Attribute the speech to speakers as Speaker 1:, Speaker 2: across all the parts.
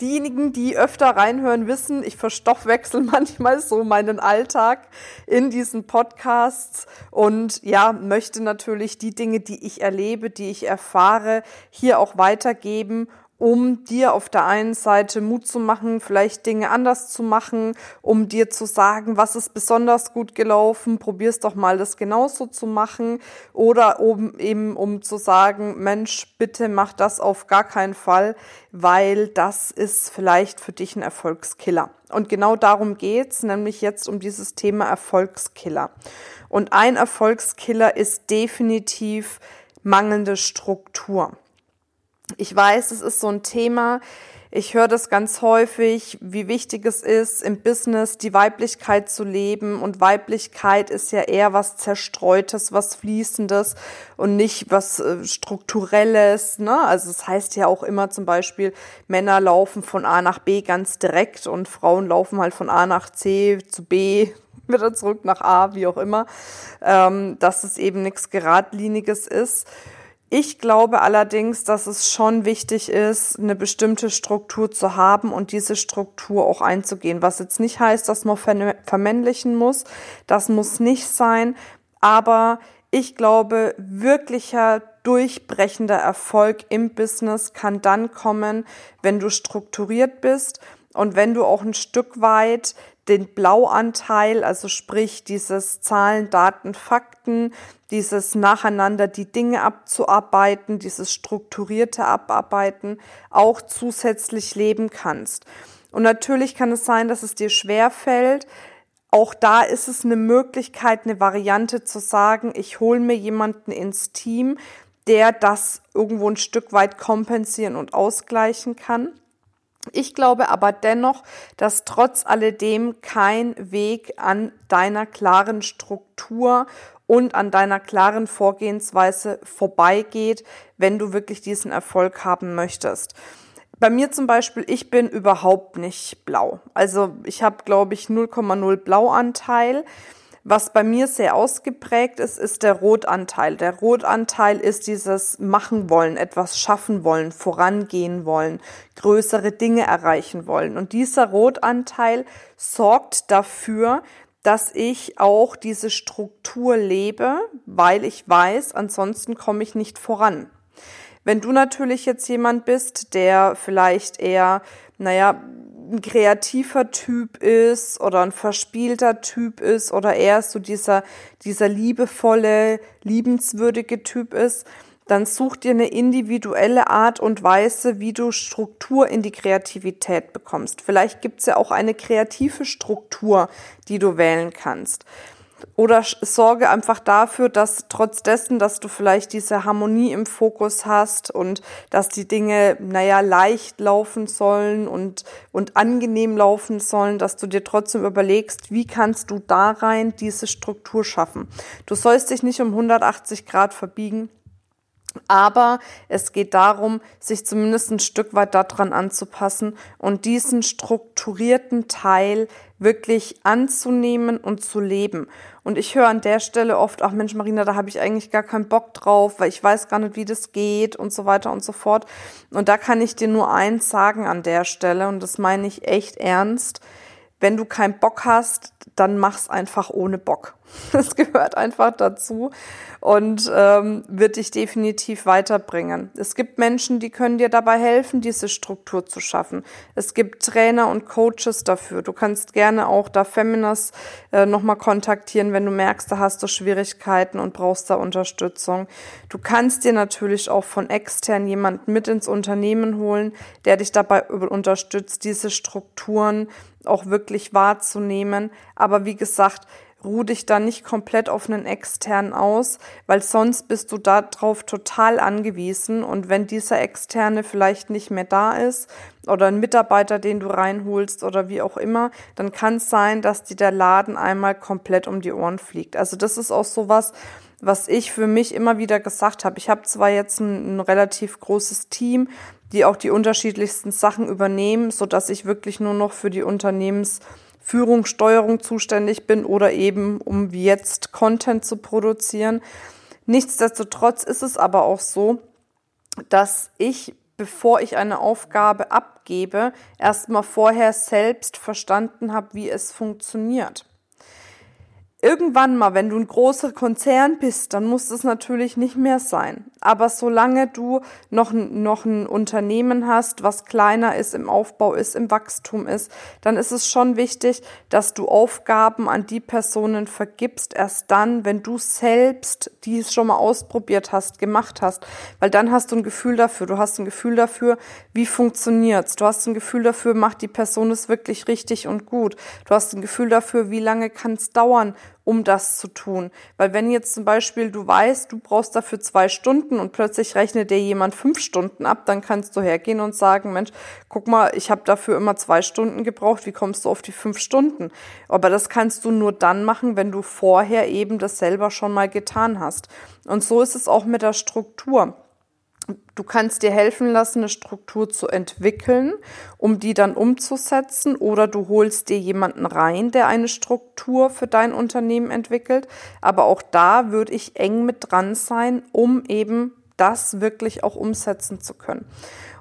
Speaker 1: Diejenigen, die öfter reinhören, wissen, ich verstoffwechsel manchmal so meinen Alltag in diesen Podcasts und ja, möchte natürlich die Dinge, die ich erlebe, die ich erfahre, hier auch weitergeben um dir auf der einen Seite Mut zu machen, vielleicht Dinge anders zu machen, um dir zu sagen, was ist besonders gut gelaufen, probier's doch mal das genauso zu machen oder um eben um zu sagen, Mensch, bitte mach das auf gar keinen Fall, weil das ist vielleicht für dich ein Erfolgskiller. Und genau darum geht's, nämlich jetzt um dieses Thema Erfolgskiller. Und ein Erfolgskiller ist definitiv mangelnde Struktur. Ich weiß, es ist so ein Thema. Ich höre das ganz häufig, wie wichtig es ist, im Business die Weiblichkeit zu leben. Und Weiblichkeit ist ja eher was Zerstreutes, was Fließendes und nicht was äh, Strukturelles. Ne? Also es das heißt ja auch immer zum Beispiel, Männer laufen von A nach B ganz direkt und Frauen laufen halt von A nach C zu B wieder zurück nach A, wie auch immer. Ähm, dass es eben nichts Geradliniges ist. Ich glaube allerdings, dass es schon wichtig ist, eine bestimmte Struktur zu haben und diese Struktur auch einzugehen. Was jetzt nicht heißt, dass man vermännlichen muss. Das muss nicht sein. Aber ich glaube, wirklicher durchbrechender Erfolg im Business kann dann kommen, wenn du strukturiert bist und wenn du auch ein Stück weit den Blauanteil, also sprich dieses Zahlen, Daten, Fakten, dieses nacheinander die Dinge abzuarbeiten, dieses strukturierte Abarbeiten auch zusätzlich leben kannst. Und natürlich kann es sein, dass es dir schwer fällt. Auch da ist es eine Möglichkeit, eine Variante zu sagen, ich hole mir jemanden ins Team, der das irgendwo ein Stück weit kompensieren und ausgleichen kann. Ich glaube aber dennoch, dass trotz alledem kein Weg an deiner klaren Struktur und an deiner klaren Vorgehensweise vorbeigeht, wenn du wirklich diesen Erfolg haben möchtest. Bei mir zum Beispiel, ich bin überhaupt nicht blau. Also ich habe, glaube ich, 0,0 Blauanteil. Was bei mir sehr ausgeprägt ist, ist der Rotanteil. Der Rotanteil ist dieses Machen wollen, etwas schaffen wollen, vorangehen wollen, größere Dinge erreichen wollen. Und dieser Rotanteil sorgt dafür, dass ich auch diese Struktur lebe, weil ich weiß, ansonsten komme ich nicht voran. Wenn du natürlich jetzt jemand bist, der vielleicht eher, naja, ein kreativer Typ ist oder ein verspielter Typ ist oder eher so dieser, dieser liebevolle, liebenswürdige Typ ist, dann such dir eine individuelle Art und Weise, wie du Struktur in die Kreativität bekommst. Vielleicht gibt's ja auch eine kreative Struktur, die du wählen kannst. Oder sorge einfach dafür, dass trotz dessen, dass du vielleicht diese Harmonie im Fokus hast und dass die Dinge, naja, leicht laufen sollen und, und angenehm laufen sollen, dass du dir trotzdem überlegst, wie kannst du da rein diese Struktur schaffen. Du sollst dich nicht um 180 Grad verbiegen, aber es geht darum, sich zumindest ein Stück weit daran anzupassen und diesen strukturierten Teil wirklich anzunehmen und zu leben. Und ich höre an der Stelle oft, ach Mensch, Marina, da habe ich eigentlich gar keinen Bock drauf, weil ich weiß gar nicht, wie das geht und so weiter und so fort. Und da kann ich dir nur eins sagen an der Stelle, und das meine ich echt ernst. Wenn du keinen Bock hast, dann mach's einfach ohne Bock. Das gehört einfach dazu und ähm, wird dich definitiv weiterbringen. Es gibt Menschen, die können dir dabei helfen, diese Struktur zu schaffen. Es gibt Trainer und Coaches dafür. Du kannst gerne auch da Feminas äh, nochmal kontaktieren, wenn du merkst, da hast du Schwierigkeiten und brauchst da Unterstützung. Du kannst dir natürlich auch von extern jemanden mit ins Unternehmen holen, der dich dabei unterstützt, diese Strukturen auch wirklich wahrzunehmen. Aber wie gesagt, ruh dich da nicht komplett auf einen externen aus, weil sonst bist du darauf total angewiesen und wenn dieser externe vielleicht nicht mehr da ist oder ein Mitarbeiter, den du reinholst oder wie auch immer, dann kann es sein, dass dir der Laden einmal komplett um die Ohren fliegt. Also das ist auch sowas, was ich für mich immer wieder gesagt habe. Ich habe zwar jetzt ein, ein relativ großes Team, die auch die unterschiedlichsten Sachen übernehmen, so dass ich wirklich nur noch für die Unternehmensführung, Steuerung zuständig bin oder eben um jetzt Content zu produzieren. Nichtsdestotrotz ist es aber auch so, dass ich, bevor ich eine Aufgabe abgebe, erstmal vorher selbst verstanden habe, wie es funktioniert irgendwann mal, wenn du ein großer Konzern bist, dann muss es natürlich nicht mehr sein. Aber solange du noch, noch ein Unternehmen hast, was kleiner ist, im Aufbau ist, im Wachstum ist, dann ist es schon wichtig, dass du Aufgaben an die Personen vergibst, erst dann, wenn du selbst die es schon mal ausprobiert hast, gemacht hast. Weil dann hast du ein Gefühl dafür. Du hast ein Gefühl dafür, wie funktioniert's. Du hast ein Gefühl dafür, macht die Person es wirklich richtig und gut. Du hast ein Gefühl dafür, wie lange kann es dauern, um das zu tun. Weil wenn jetzt zum Beispiel du weißt, du brauchst dafür zwei Stunden und plötzlich rechnet dir jemand fünf Stunden ab, dann kannst du hergehen und sagen, Mensch, guck mal, ich habe dafür immer zwei Stunden gebraucht, wie kommst du auf die fünf Stunden? Aber das kannst du nur dann machen, wenn du vorher eben das selber schon mal getan hast. Und so ist es auch mit der Struktur. Du kannst dir helfen lassen, eine Struktur zu entwickeln, um die dann umzusetzen, oder du holst dir jemanden rein, der eine Struktur für dein Unternehmen entwickelt. Aber auch da würde ich eng mit dran sein, um eben das wirklich auch umsetzen zu können.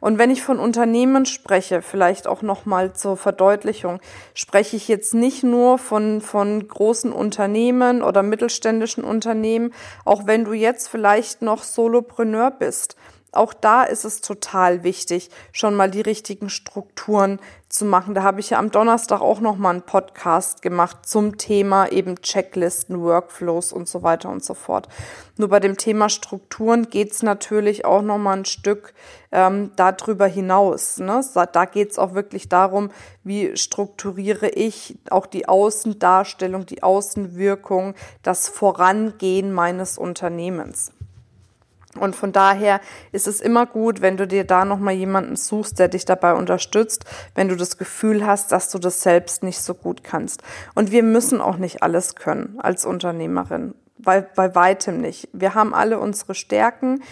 Speaker 1: Und wenn ich von Unternehmen spreche, vielleicht auch nochmal zur Verdeutlichung, spreche ich jetzt nicht nur von, von großen Unternehmen oder mittelständischen Unternehmen, auch wenn du jetzt vielleicht noch Solopreneur bist auch da ist es total wichtig, schon mal die richtigen Strukturen zu machen. Da habe ich ja am Donnerstag auch noch mal einen Podcast gemacht zum Thema eben Checklisten, Workflows und so weiter und so fort. Nur bei dem Thema Strukturen geht es natürlich auch noch mal ein Stück ähm, darüber hinaus. Ne? Da geht es auch wirklich darum, wie strukturiere ich auch die Außendarstellung, die Außenwirkung, das Vorangehen meines Unternehmens. Und von daher ist es immer gut, wenn du dir da nochmal jemanden suchst, der dich dabei unterstützt, wenn du das Gefühl hast, dass du das selbst nicht so gut kannst. Und wir müssen auch nicht alles können als Unternehmerin. Bei, bei weitem nicht. Wir haben alle unsere Stärken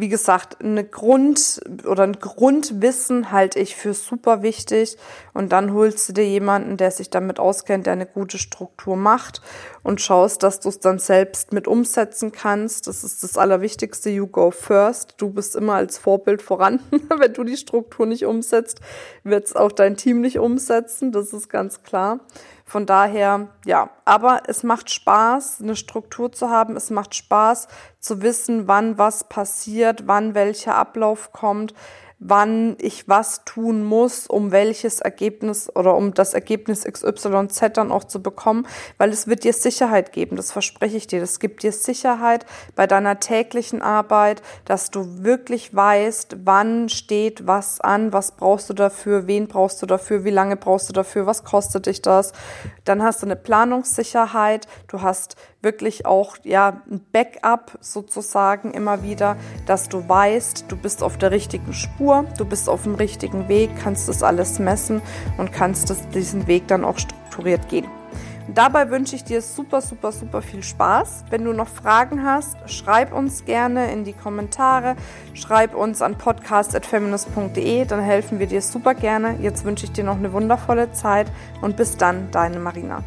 Speaker 1: wie gesagt, eine Grund oder ein Grundwissen halte ich für super wichtig. Und dann holst du dir jemanden, der sich damit auskennt, der eine gute Struktur macht und schaust, dass du es dann selbst mit umsetzen kannst. Das ist das Allerwichtigste. You go first. Du bist immer als Vorbild voran. Wenn du die Struktur nicht umsetzt, wird es auch dein Team nicht umsetzen. Das ist ganz klar. Von daher, ja, aber es macht Spaß, eine Struktur zu haben. Es macht Spaß zu wissen, wann was passiert, wann welcher Ablauf kommt wann ich was tun muss, um welches Ergebnis oder um das Ergebnis XYZ dann auch zu bekommen, weil es wird dir Sicherheit geben, das verspreche ich dir. Das gibt dir Sicherheit bei deiner täglichen Arbeit, dass du wirklich weißt, wann steht was an, was brauchst du dafür, wen brauchst du dafür, wie lange brauchst du dafür, was kostet dich das. Dann hast du eine Planungssicherheit, du hast wirklich auch ja ein Backup sozusagen immer wieder, dass du weißt, du bist auf der richtigen Spur, du bist auf dem richtigen Weg, kannst das alles messen und kannst das, diesen Weg dann auch strukturiert gehen. Dabei wünsche ich dir super, super, super viel Spaß. Wenn du noch Fragen hast, schreib uns gerne in die Kommentare, schreib uns an podcast.feminist.de, dann helfen wir dir super gerne. Jetzt wünsche ich dir noch eine wundervolle Zeit und bis dann, deine Marina.